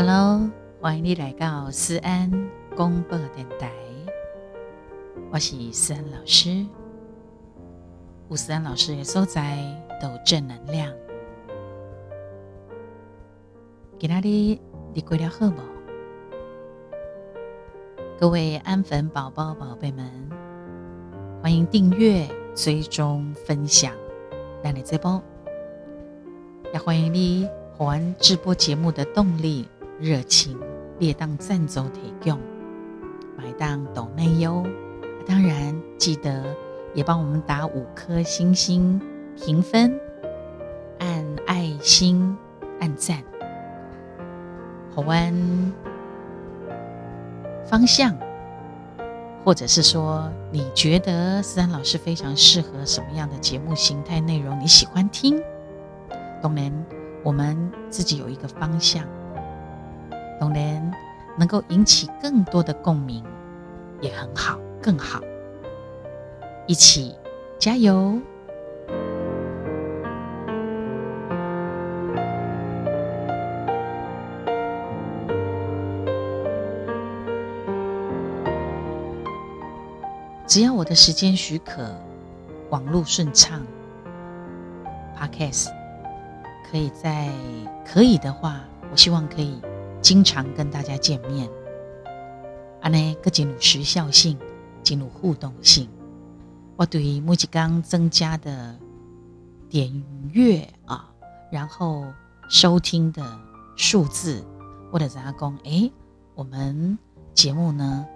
Hello，欢迎你来到思安公播电台。我是思安老师，吴思安老师的所在都正能量。今天你你过了好不？各位安粉宝宝宝贝们，欢迎订阅、追踪、分享，让你直播也欢迎你还直播节目的动力。热情列当赞助提供，买当抖内优，当然记得也帮我们打五颗星星评分，按爱心按赞，好玩方向，或者是说你觉得思安老师非常适合什么样的节目形态内容，你喜欢听，当然我们自己有一个方向。当然，能够引起更多的共鸣，也很好，更好。一起加油！只要我的时间许可，网络顺畅，Podcast 可以在可以的话，我希望可以。经常跟大家见面，安呢，更进入时效性，进入互动性。我对于木吉刚增加的点阅啊，然后收听的数字，或者怎样讲，哎，我们节目呢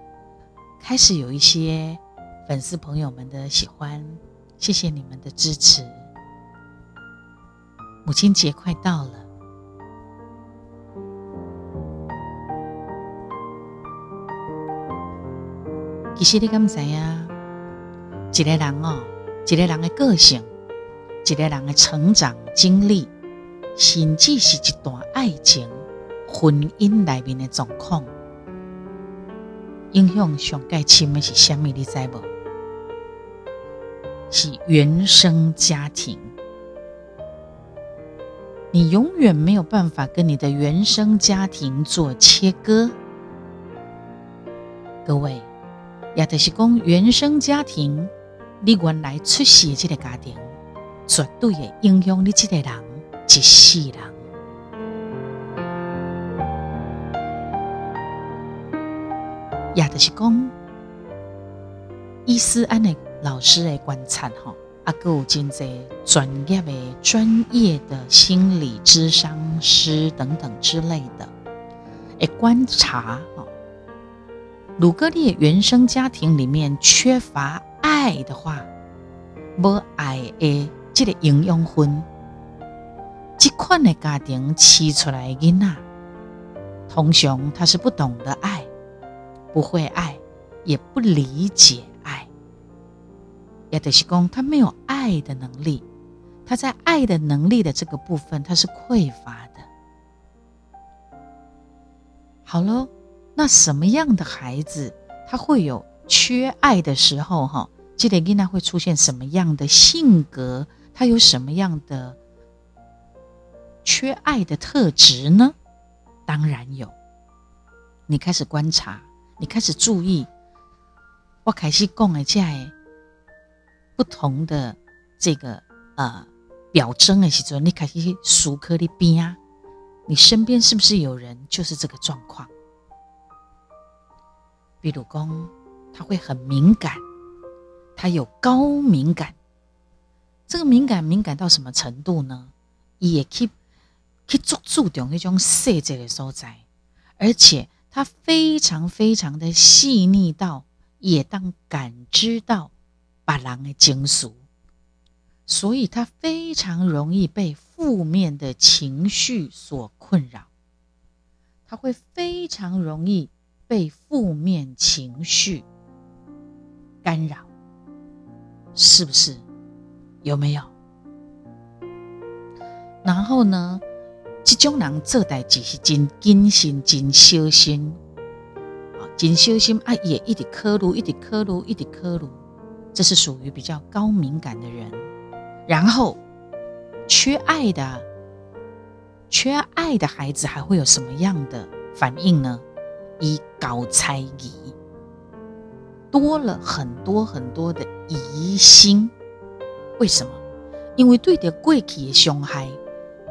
开始有一些粉丝朋友们的喜欢，谢谢你们的支持。母亲节快到了。其实你敢知呀？一个人哦，一个人的个性，一个人的成长经历，甚至是一段爱情、婚姻里面的状况，影响上盖深的是什么？你知无？是原生家庭。你永远没有办法跟你的原生家庭做切割，各位。也就是讲，原生家庭，你原来出世的这个家庭，绝对会影响你这个人一世人。也就是讲，伊斯安的老师的观察哈，啊，有真济专业的、专业的心理咨商师等等之类的，诶，观察。果你的原生家庭里面缺乏爱的话，无爱的这个营养分，这款的家庭生出来的囡仔，通常他是不懂得爱，不会爱，也不理解爱，也就是讲他没有爱的能力，他在爱的能力的这个部分他是匮乏的。好喽。那什么样的孩子他会有缺爱的时候？哈，这个囡仔会出现什么样的性格？他有什么样的缺爱的特质呢？当然有。你开始观察，你开始注意，我开始讲的在不同的这个呃表征的时候，你开始数颗的边啊，你身边是不是有人就是这个状况？比如讲，他会很敏感，他有高敏感。这个敏感敏感到什么程度呢？也去去做注重那种细节的所在，而且他非常非常的细腻到，也当感知到把人的情绪，所以他非常容易被负面的情绪所困扰，他会非常容易。被负面情绪干扰，是不是？有没有？然后呢？这种人做代志是真谨慎、真小心啊，真小心啊，也一直刻录、一直刻录、一直刻录，这是属于比较高敏感的人。然后缺爱的、缺爱的孩子还会有什么样的反应呢？一搞猜疑，多了很多很多的疑心。为什么？因为对着过去的伤害，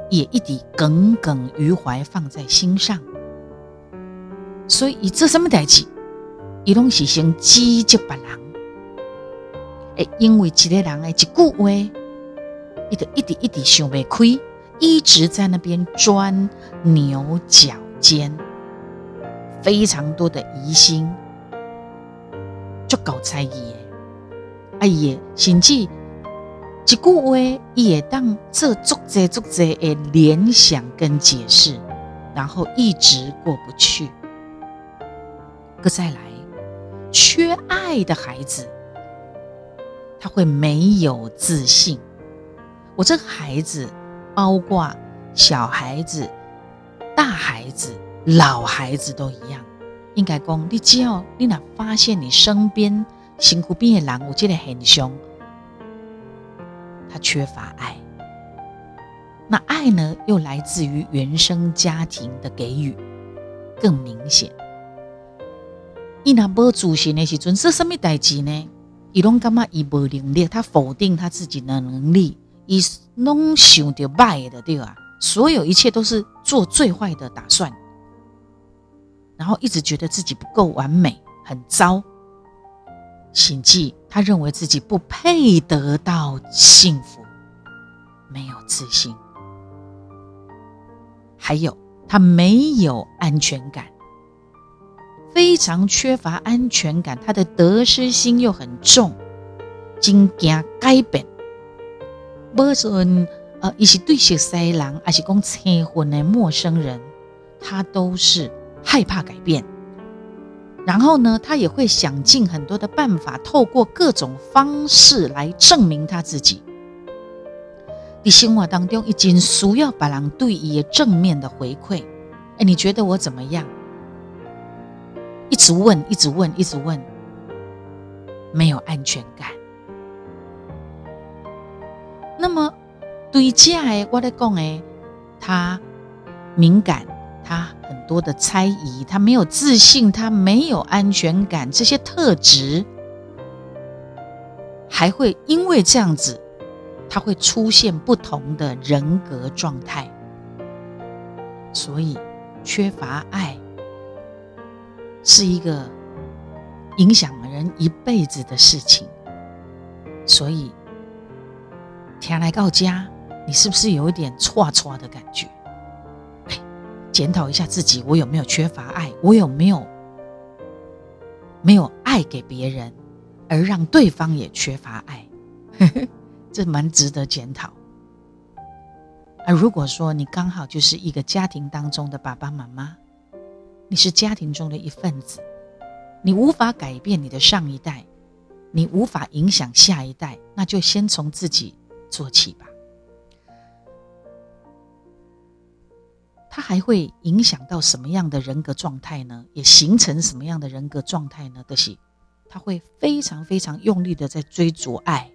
也一直耿耿于怀，放在心上。所以，这什么代志？伊拢是先指责别人。诶，因为一个人诶一句话，伊就一直一直想不开，一直在那边钻牛角尖，非常多的疑心，就搞猜疑。哎呀，甚至一句话也当这足者足者诶联想跟解释，然后一直过不去。个再来，缺爱的孩子。他会没有自信。我这个孩子，包括小孩子、大孩子、老孩子都一样。应该讲，你只要你哪发现你身边辛苦边的人，我觉得很凶，他缺乏爱。那爱呢，又来自于原生家庭的给予，更明显。伊那无自信的时阵，是什么代志呢？伊拢感觉伊无能力，他否定他自己的能力，伊拢想着坏的对吧？所有一切都是做最坏的打算，然后一直觉得自己不够完美，很糟。请记，他认为自己不配得到幸福，没有自信，还有他没有安全感。非常缺乏安全感，他的得失心又很重，惊惊改变。无论呃，一是对熟悉人，还是讲结婚的陌生人，他都是害怕改变。然后呢，他也会想尽很多的办法，透过各种方式来证明他自己。你生活当中，已经需要别人对伊正面的回馈。哎，你觉得我怎么样？一直问，一直问，一直问，没有安全感。那么对家诶，我在讲诶，他敏感，他很多的猜疑，他没有自信，他没有安全感，这些特质还会因为这样子，他会出现不同的人格状态，所以缺乏爱。是一个影响人一辈子的事情，所以天来告家，你是不是有一点错错的感觉？检讨一下自己，我有没有缺乏爱？我有没有没有爱给别人，而让对方也缺乏爱？这蛮值得检讨。而如果说你刚好就是一个家庭当中的爸爸妈妈。你是家庭中的一份子，你无法改变你的上一代，你无法影响下一代，那就先从自己做起吧。他还会影响到什么样的人格状态呢？也形成什么样的人格状态呢？的是，他会非常非常用力的在追逐爱，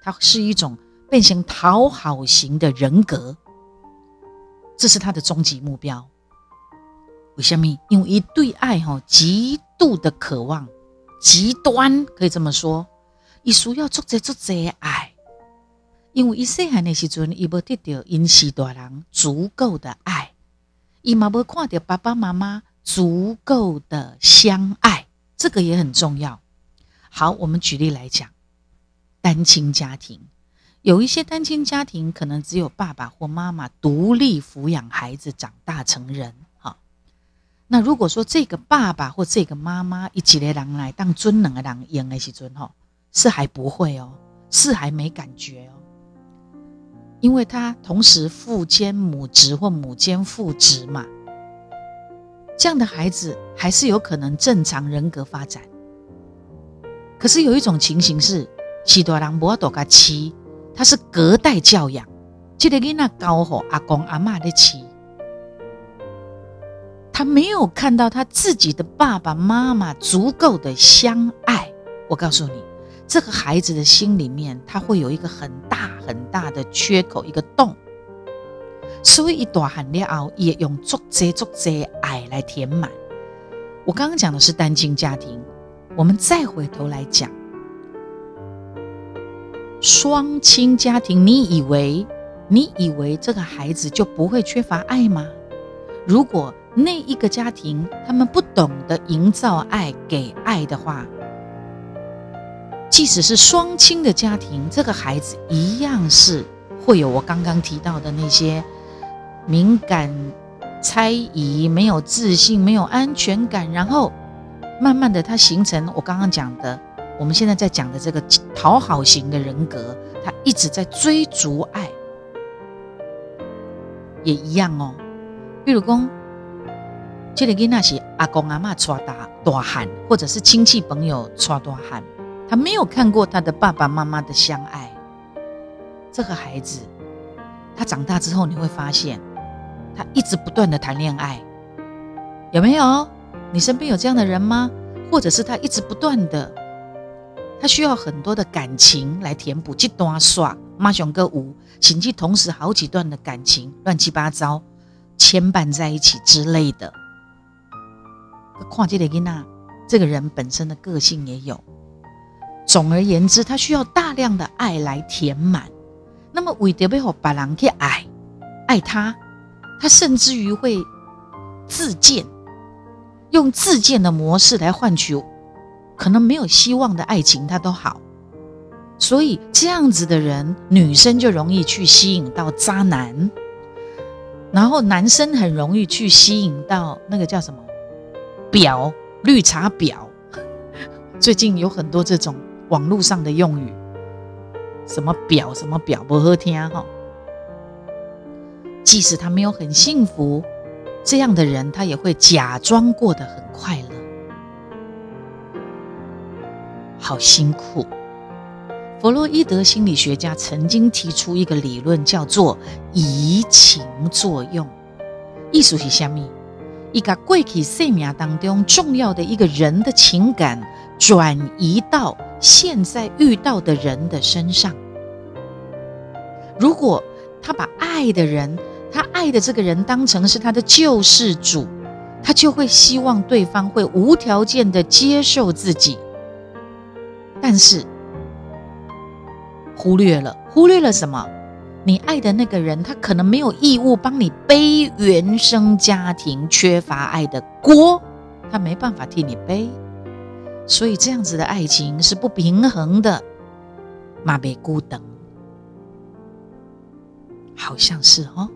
他是一种变成讨好型的人格，这是他的终极目标。为什么？因为一对爱哈极度的渴望，极端可以这么说，一需要足者足者爱。因为伊细汉的时阵，伊无得到因时大人足够的爱，伊嘛无看到爸爸妈妈足够的相爱，这个也很重要。好，我们举例来讲，单亲家庭，有一些单亲家庭可能只有爸爸或妈妈独立抚养孩子长大成人。那如果说这个爸爸或这个妈妈一起来人来当尊能的人养的时尊吼，是还不会哦，是还没感觉哦，因为他同时父兼母职或母兼父职嘛，这样的孩子还是有可能正常人格发展。可是有一种情形是，许多人无多个妻，他是隔代教养，这个囡那高吼阿公阿妈的妻。他没有看到他自己的爸爸妈妈足够的相爱。我告诉你，这个孩子的心里面，他会有一个很大很大的缺口，一个洞。所以一大喊了后，也用足多足多爱来填满。我刚刚讲的是单亲家庭，我们再回头来讲双亲家庭，你以为你以为这个孩子就不会缺乏爱吗？如果那一个家庭他们不懂得营造爱、给爱的话，即使是双亲的家庭，这个孩子一样是会有我刚刚提到的那些敏感、猜疑、没有自信、没有安全感，然后慢慢的他形成我刚刚讲的，我们现在在讲的这个讨好型的人格，他一直在追逐爱，也一样哦。比如讲，这个囡仔是阿公阿妈带大大汉，或者是亲戚朋友带大汉。他没有看过他的爸爸妈妈的相爱，这个孩子，他长大之后你会发现，他一直不断的谈恋爱，有没有？你身边有这样的人吗？或者是他一直不断的，他需要很多的感情来填补，这段耍马熊歌舞，甚至同时好几段的感情乱七八糟牵绊在一起之类的。跨界的囡娜，这个人本身的个性也有。总而言之，他需要大量的爱来填满。那么，为着要和别人去爱，爱他，他甚至于会自荐，用自荐的模式来换取可能没有希望的爱情，他都好。所以，这样子的人，女生就容易去吸引到渣男，然后男生很容易去吸引到那个叫什么婊、绿茶婊。最近有很多这种。网络上的用语，什么表什么表不好听哈。即使他没有很幸福，这样的人他也会假装过得很快乐。好辛苦。弗洛伊德心理学家曾经提出一个理论，叫做移情作用。意思是什么？一个过去生命当中重要的一个人的情感转移到。现在遇到的人的身上，如果他把爱的人，他爱的这个人当成是他的救世主，他就会希望对方会无条件的接受自己。但是忽略了，忽略了什么？你爱的那个人，他可能没有义务帮你背原生家庭缺乏爱的锅，他没办法替你背。所以这样子的爱情是不平衡的，马被孤等，好像是哦，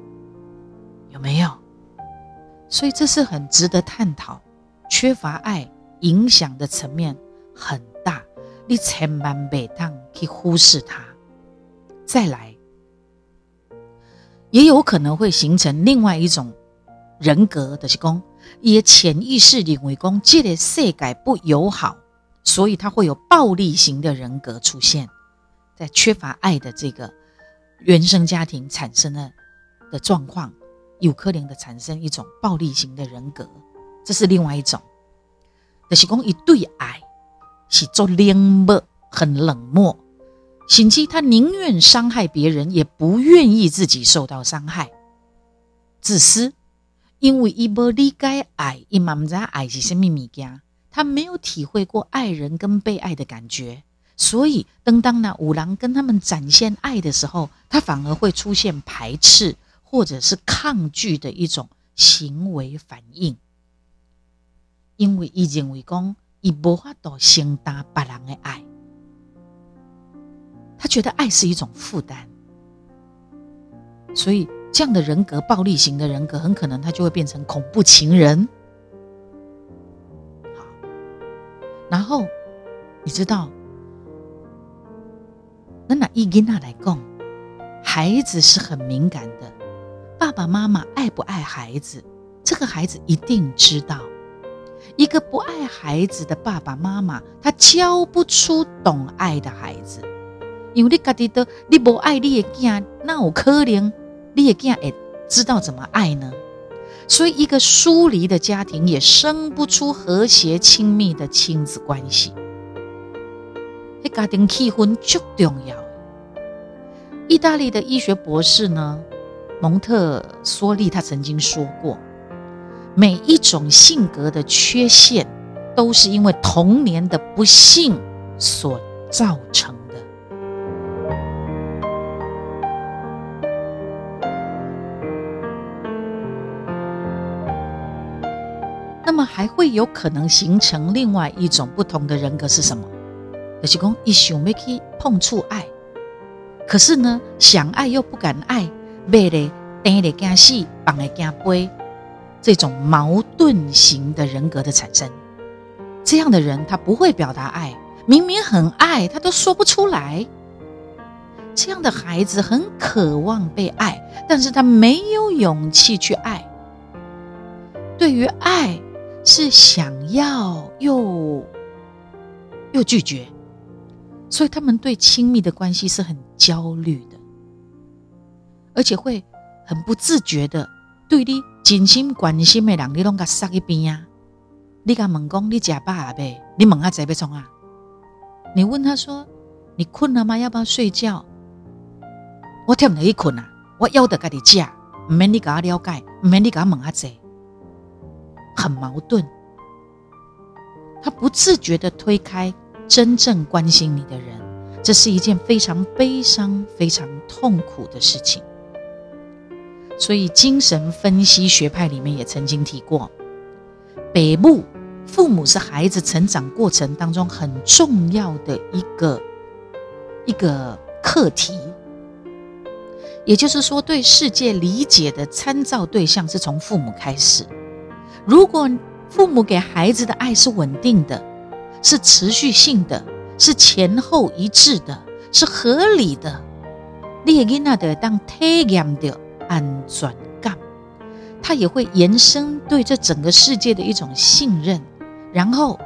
有没有？所以这是很值得探讨，缺乏爱影响的层面很大，你千万别当去忽视它。再来，也有可能会形成另外一种人格的是讲，也潜意识认为讲这个世界不友好。所以他会有暴力型的人格出现，在缺乏爱的这个原生家庭产生的的状况，有可能的产生一种暴力型的人格，这是另外一种。就是讲一对爱是做冷漠，很冷漠，甚至他宁愿伤害别人，也不愿意自己受到伤害，自私，因为伊无理解爱，伊嘛唔知爱是什么物件。他没有体会过爱人跟被爱的感觉，所以当当那五郎跟他们展现爱的时候，他反而会出现排斥或者是抗拒的一种行为反应，因为伊认为讲伊无法度承担别人的爱，他觉得爱是一种负担，所以这样的人格暴力型的人格，很可能他就会变成恐怖情人。然后，你知道，那拿伊囡娜来讲，孩子是很敏感的。爸爸妈妈爱不爱孩子，这个孩子一定知道。一个不爱孩子的爸爸妈妈，他教不出懂爱的孩子。因为你家己都你不爱你的囝，那有可能你的囝会知道怎么爱呢？所以，一个疏离的家庭也生不出和谐亲密的亲子关系。这家庭气氛最重要。意大利的医学博士呢，蒙特梭利他曾经说过，每一种性格的缺陷，都是因为童年的不幸所造成那么还会有可能形成另外一种不同的人格是什么？就是讲一想要去碰触爱，可是呢，想爱又不敢爱，背的等的惊死，绑的惊背，这种矛盾型的人格的产生，这样的人他不会表达爱，明明很爱，他都说不出来。这样的孩子很渴望被爱，但是他没有勇气去爱。对于爱。是想要又又拒绝，所以他们对亲密的关系是很焦虑的，而且会很不自觉的对你真心关心的人，你拢甲杀一边啊！你甲问讲你食饱啊呗？你问下在要创啊？你问他说你困了吗？要不要睡觉？我听唔得去困啊！我要得家己食，唔免你甲我了解，唔免你甲我问下在。很矛盾，他不自觉的推开真正关心你的人，这是一件非常悲伤、非常痛苦的事情。所以，精神分析学派里面也曾经提过，北部父母是孩子成长过程当中很重要的一个一个课题，也就是说，对世界理解的参照对象是从父母开始。如果父母给孩子的爱是稳定的，是持续性的，是前后一致的，是合理的，你也囡那的当体验的安全感，他也会延伸对这整个世界的一种信任，然后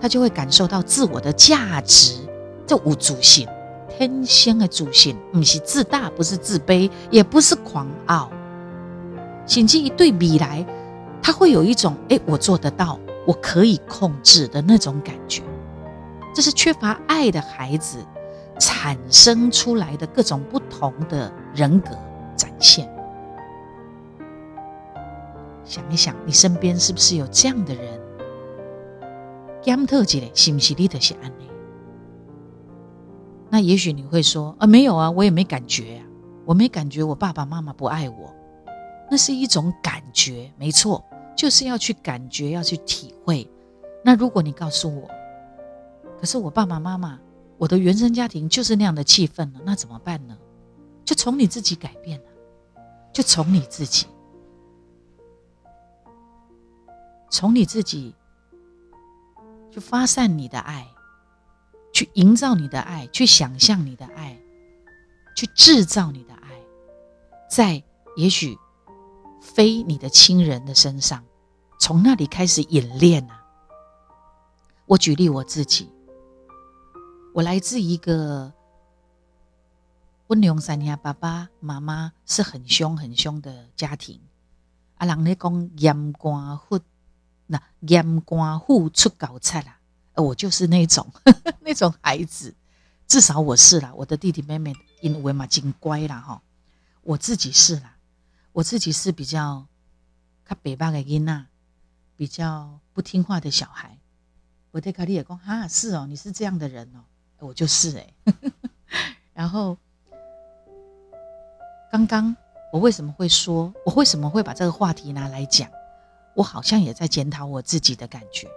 他就会感受到自我的价值，这无主性，天生的主性，不是自大，不是自卑，也不是狂傲，甚至一对比来。他会有一种哎，我做得到，我可以控制的那种感觉，这是缺乏爱的孩子产生出来的各种不同的人格展现。想一想，你身边是不是有这样的人？甘特杰是不是你的是安？那也许你会说啊，没有啊，我也没感觉啊，我没感觉我爸爸妈妈不爱我，那是一种感觉，没错。就是要去感觉，要去体会。那如果你告诉我，可是我爸爸妈妈，我的原生家庭就是那样的气氛了，那怎么办呢？就从你自己改变了，就从你自己，从你自己，去发散你的爱，去营造你的爱，去想象你的爱，去制造你的爱，在也许。非你的亲人的身上，从那里开始演练啊！我举例我自己，我来自一个温良三年，爸爸妈妈是很凶很凶的家庭。啊，人咧讲严官户，那严官户出高菜啦，我就是那种 那种孩子，至少我是啦。我的弟弟妹妹因为嘛真乖啦哈，我自己是啦。我自己是比较，他北巴的囡娜，比较不听话的小孩。我对卡利也讲哈，是哦，你是这样的人哦，我就是哎。然后，刚刚我为什么会说，我为什么会把这个话题拿来讲？我好像也在检讨我自己的感觉。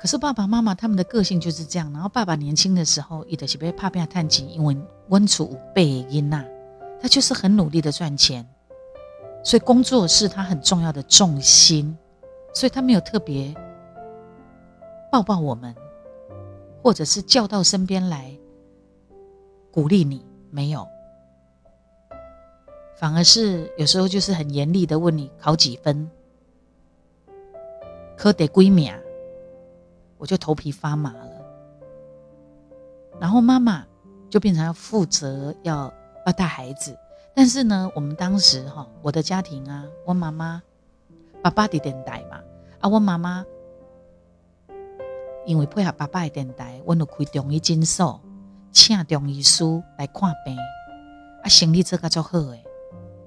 可是爸爸妈妈他们的个性就是这样。然后爸爸年轻的时候，一直是被怕变探亲，因为温楚被因娜。他就是很努力的赚钱，所以工作是他很重要的重心，所以他没有特别抱抱我们，或者是叫到身边来鼓励你，没有，反而是有时候就是很严厉的问你考几分，科得归名，我就头皮发麻了，然后妈妈就变成要负责要。要带孩子，但是呢，我们当时哈，我的家庭啊，我妈妈、爸爸的电台嘛，啊，我妈妈因为配合爸爸的电台，我就开中医诊所，请中医师来看病。啊，生理这个就好诶，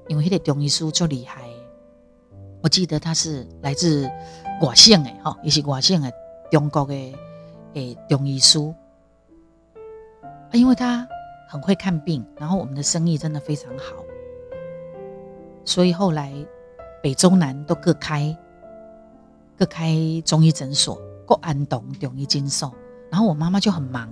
因为迄个中医师就厉害。我记得他是来自外省诶，吼，也是外省诶，中国诶诶中医师。啊，因为他很会看病，然后我们的生意真的非常好，所以后来北中南都各开各开中医诊所，各安东中医诊所。然后我妈妈就很忙。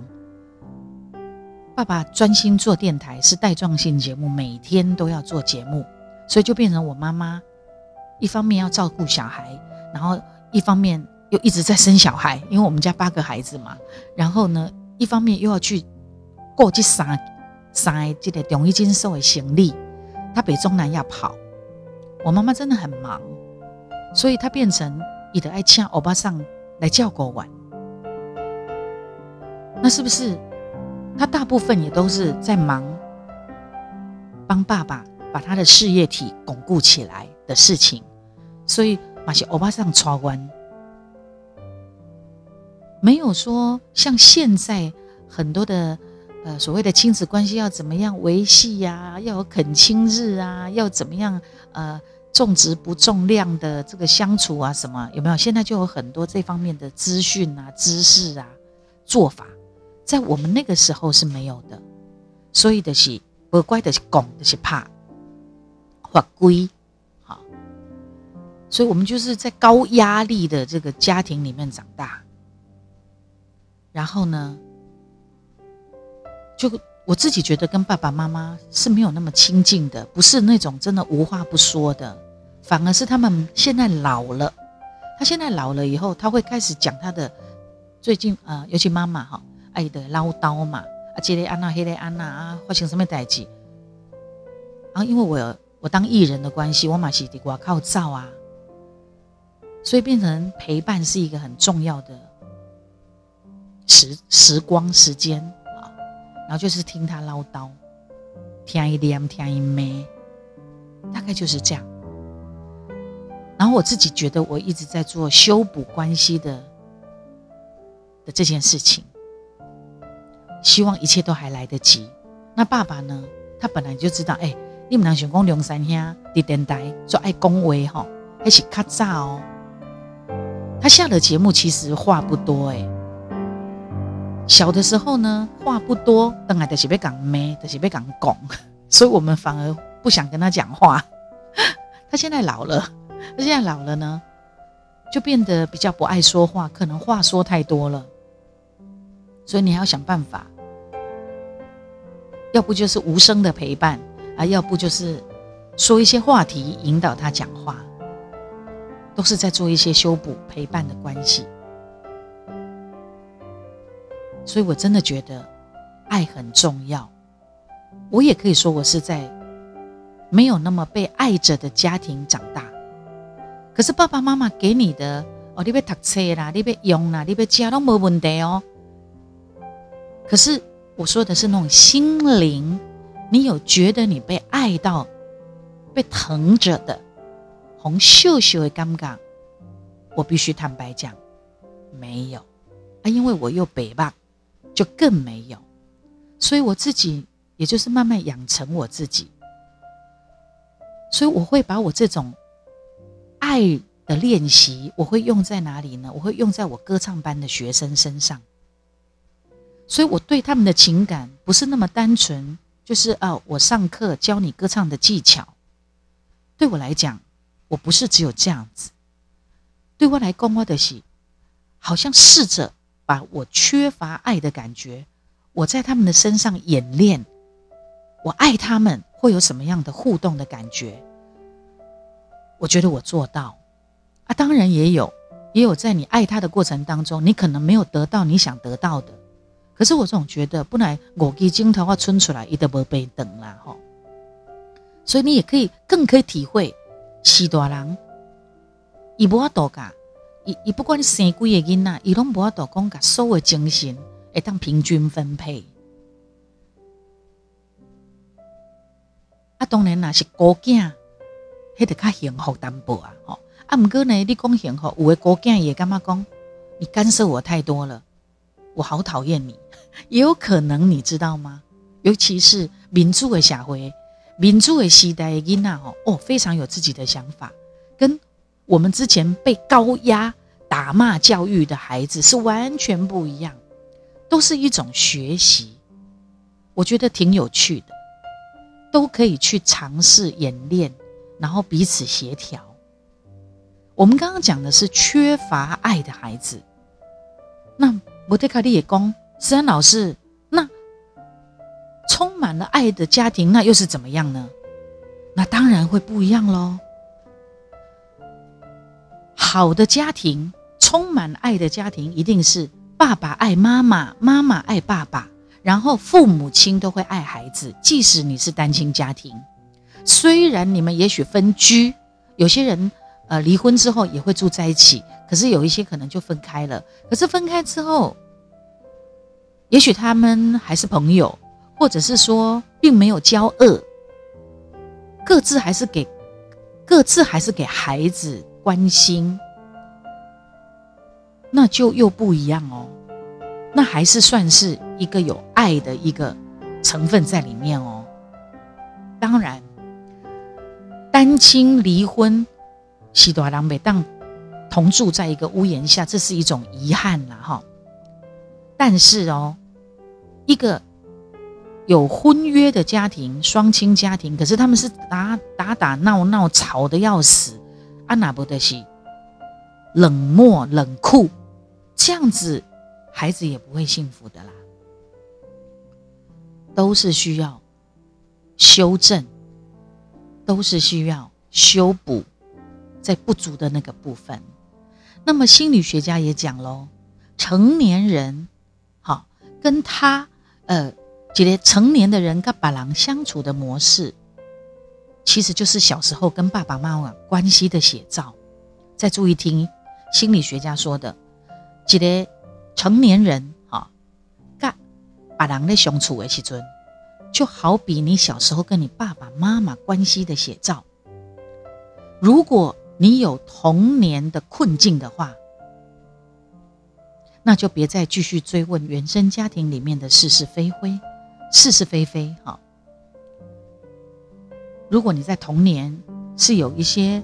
爸爸专心做电台，是带状性节目，每天都要做节目，所以就变成我妈妈一方面要照顾小孩，然后一方面又一直在生小孩，因为我们家八个孩子嘛。然后呢，一方面又要去过去三三这个中医经受的行李，他北中南要跑，我妈妈真的很忙，所以她变成伊的爱请欧巴桑来叫过我。那是不是？他大部分也都是在忙帮爸爸把他的事业体巩固起来的事情，所以马些欧巴桑超关，没有说像现在很多的呃所谓的亲子关系要怎么样维系呀，要有恳亲日啊，要怎么样呃重质不重量的这个相处啊什么有没有？现在就有很多这方面的资讯啊、知识啊、做法。在我们那个时候是没有的，所以的是不乖的是拱的是怕法规，好，所以我们就是在高压力的这个家庭里面长大，然后呢，就我自己觉得跟爸爸妈妈是没有那么亲近的，不是那种真的无话不说的，反而是他们现在老了，他现在老了以后，他会开始讲他的最近啊，尤其妈妈哈。爱的唠叨嘛，啊，这个安娜，那个安娜啊，发生什么代志？然后因为我我当艺人的关系，我嘛是得我靠照啊，所以变成陪伴是一个很重要的时时光时间。然后就是听他唠叨，听一点，听一咩，大概就是这样。然后我自己觉得我一直在做修补关系的的这件事情。希望一切都还来得及。那爸爸呢？他本来就知道，哎，你们两想讲梁山兄的电台说爱恭维哈，还是卡早哦。他下了节目其实话不多哎。小的时候呢，话不多，当然就是被讲咩，就是被讲拱，所以我们反而不想跟他讲话。他现在老了，他现在老了呢，就变得比较不爱说话，可能话说太多了。所以你要想办法，要不就是无声的陪伴啊，要不就是说一些话题引导他讲话，都是在做一些修补陪伴的关系。所以我真的觉得爱很重要。我也可以说我是在没有那么被爱着的家庭长大，可是爸爸妈妈给你的哦，你别读册啦，你别用啦，你别家都没问题哦。可是我说的是那种心灵，你有觉得你被爱到、被疼着的红秀秀的尴尬？我必须坦白讲，没有啊，因为我又北吧，就更没有。所以我自己也就是慢慢养成我自己，所以我会把我这种爱的练习，我会用在哪里呢？我会用在我歌唱班的学生身上。所以我对他们的情感不是那么单纯，就是啊，我上课教你歌唱的技巧。对我来讲，我不是只有这样子。对我来讲，我的是好像试着把我缺乏爱的感觉，我在他们的身上演练，我爱他们会有什么样的互动的感觉？我觉得我做到啊，当然也有，也有在你爱他的过程当中，你可能没有得到你想得到的。可是我总觉得，不然我给镜头话春出来，一都无被等啦吼。所以你也可以更可以体会，四大人，伊无法度噶，伊伊不管生几个囡仔，伊拢无法度讲噶，所有精神会当平均分配。啊，当然啦，是孤囝，迄得较幸福淡薄啊吼。啊，毋过呢，你讲幸福，有诶孤囝也干嘛讲？你干涉我太多了。我好讨厌你，也有可能你知道吗？尤其是民主诶社会、民主诶时代囡仔吼，哦，非常有自己的想法，跟我们之前被高压打骂教育的孩子是完全不一样，都是一种学习，我觉得挺有趣的，都可以去尝试演练，然后彼此协调。我们刚刚讲的是缺乏爱的孩子，那摩特卡利也讲，思安老师，那充满了爱的家庭，那又是怎么样呢？那当然会不一样喽。好的家庭，充满爱的家庭，一定是爸爸爱妈妈，妈妈爱爸爸，然后父母亲都会爱孩子，即使你是单亲家庭，虽然你们也许分居，有些人。呃，离婚之后也会住在一起，可是有一些可能就分开了。可是分开之后，也许他们还是朋友，或者是说并没有交恶，各自还是给各自还是给孩子关心，那就又不一样哦。那还是算是一个有爱的一个成分在里面哦。当然，单亲离婚。喜多郎每当同住在一个屋檐下，这是一种遗憾了哈。但是哦，一个有婚约的家庭，双亲家庭，可是他们是打打打闹闹，吵得要死，阿那不得西，冷漠冷酷，这样子孩子也不会幸福的啦。都是需要修正，都是需要修补。在不足的那个部分，那么心理学家也讲喽，成年人，好跟他呃，这些成年的人跟爸郎相处的模式，其实就是小时候跟爸爸妈妈关系的写照。再注意听心理学家说的，这个成年人，哈，跟爸郎的相处的时阵，就好比你小时候跟你爸爸妈妈关系的写照，如果。你有童年的困境的话，那就别再继续追问原生家庭里面的是是非非，是是非非。哈，如果你在童年是有一些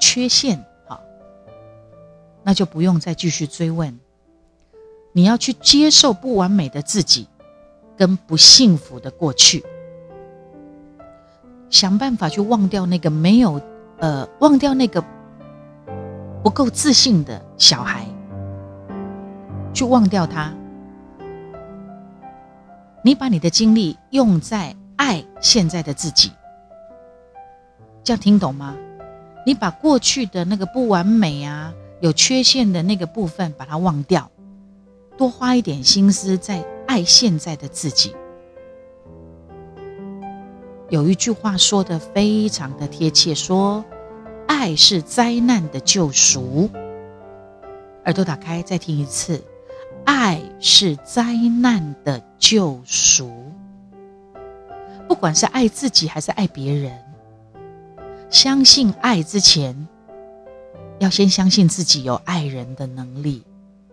缺陷，哈，那就不用再继续追问。你要去接受不完美的自己，跟不幸福的过去。想办法去忘掉那个没有，呃，忘掉那个不够自信的小孩，去忘掉他。你把你的精力用在爱现在的自己，这样听懂吗？你把过去的那个不完美啊、有缺陷的那个部分把它忘掉，多花一点心思在爱现在的自己。有一句话说的非常的贴切，说爱是灾难的救赎。耳朵打开，再听一次，爱是灾难的救赎。不管是爱自己还是爱别人，相信爱之前，要先相信自己有爱人的能力。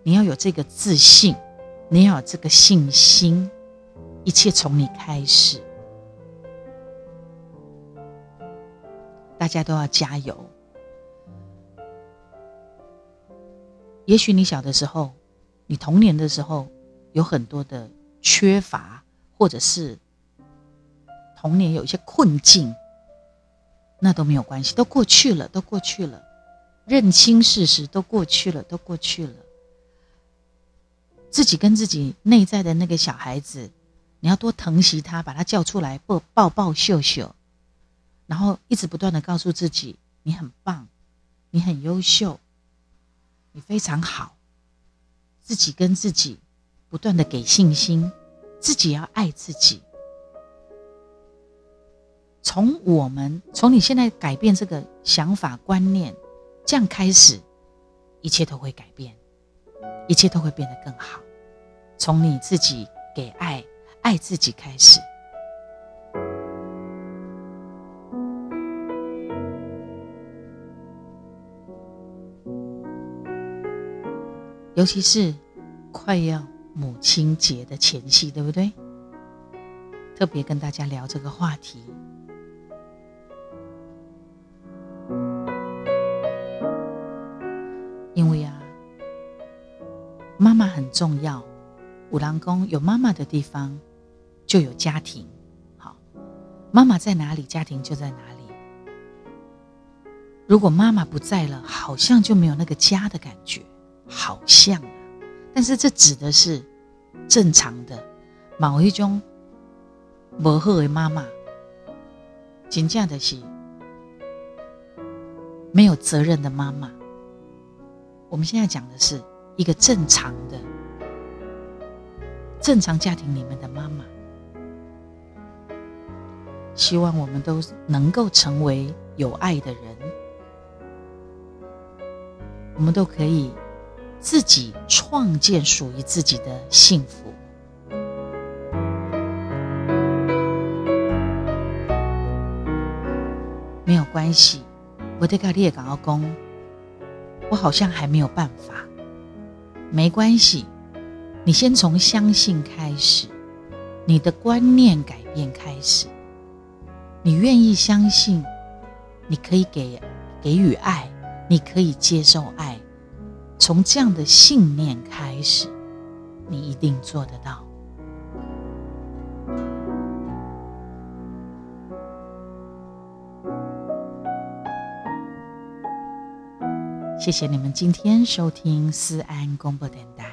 你要有这个自信，你要有这个信心，一切从你开始。大家都要加油。也许你小的时候，你童年的时候有很多的缺乏，或者是童年有一些困境，那都没有关系，都过去了，都过去了。认清事实，都过去了，都过去了。自己跟自己内在的那个小孩子，你要多疼惜他，把他叫出来，抱抱抱秀秀。然后一直不断的告诉自己，你很棒，你很优秀，你非常好。自己跟自己不断的给信心，自己要爱自己。从我们从你现在改变这个想法观念，这样开始，一切都会改变，一切都会变得更好。从你自己给爱爱自己开始。尤其是快要母亲节的前夕，对不对？特别跟大家聊这个话题，妈妈很重要。五郎宫有妈妈的地方，就有家庭。好，妈妈在哪里，家庭就在哪里。如果妈妈不在了，好像就没有那个家的感觉，好像。但是这指的是正常的某一种。不好的妈妈，真正的是没有责任的妈妈。我们现在讲的是一个正常的、正常家庭里面的妈妈。希望我们都能够成为有爱的人，我们都可以自己创建属于自己的幸福。没有关系，我对卡利也感到公，我好像还没有办法。没关系，你先从相信开始，你的观念改变开始，你愿意相信，你可以给给予爱，你可以接受爱，从这样的信念开始，你一定做得到。谢谢你们今天收听思安公播电台。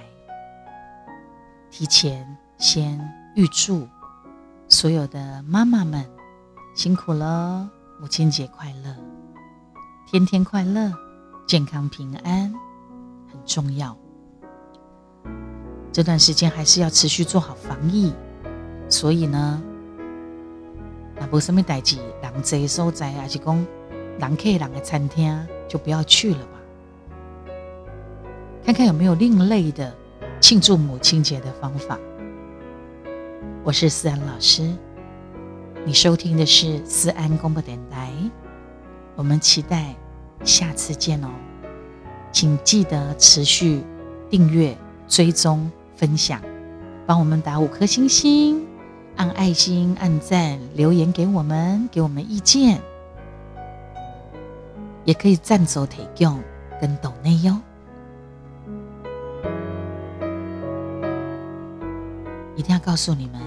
提前先预祝所有的妈妈们辛苦了，母亲节快乐，天天快乐，健康平安很重要。这段时间还是要持续做好防疫，所以呢，那无什么代志，人济所在还是讲人客人的餐厅就不要去了。看看有没有另类的庆祝母亲节的方法。我是思安老师，你收听的是思安公播电台，我们期待下次见哦，请记得持续订阅、追踪、分享，帮我们打五颗星星，按爱心、按赞、留言给我们，给我们意见，也可以赞助提供跟抖内哟。一定要告诉你们，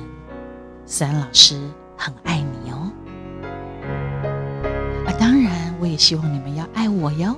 思安老师很爱你哦。啊，当然，我也希望你们要爱我哟。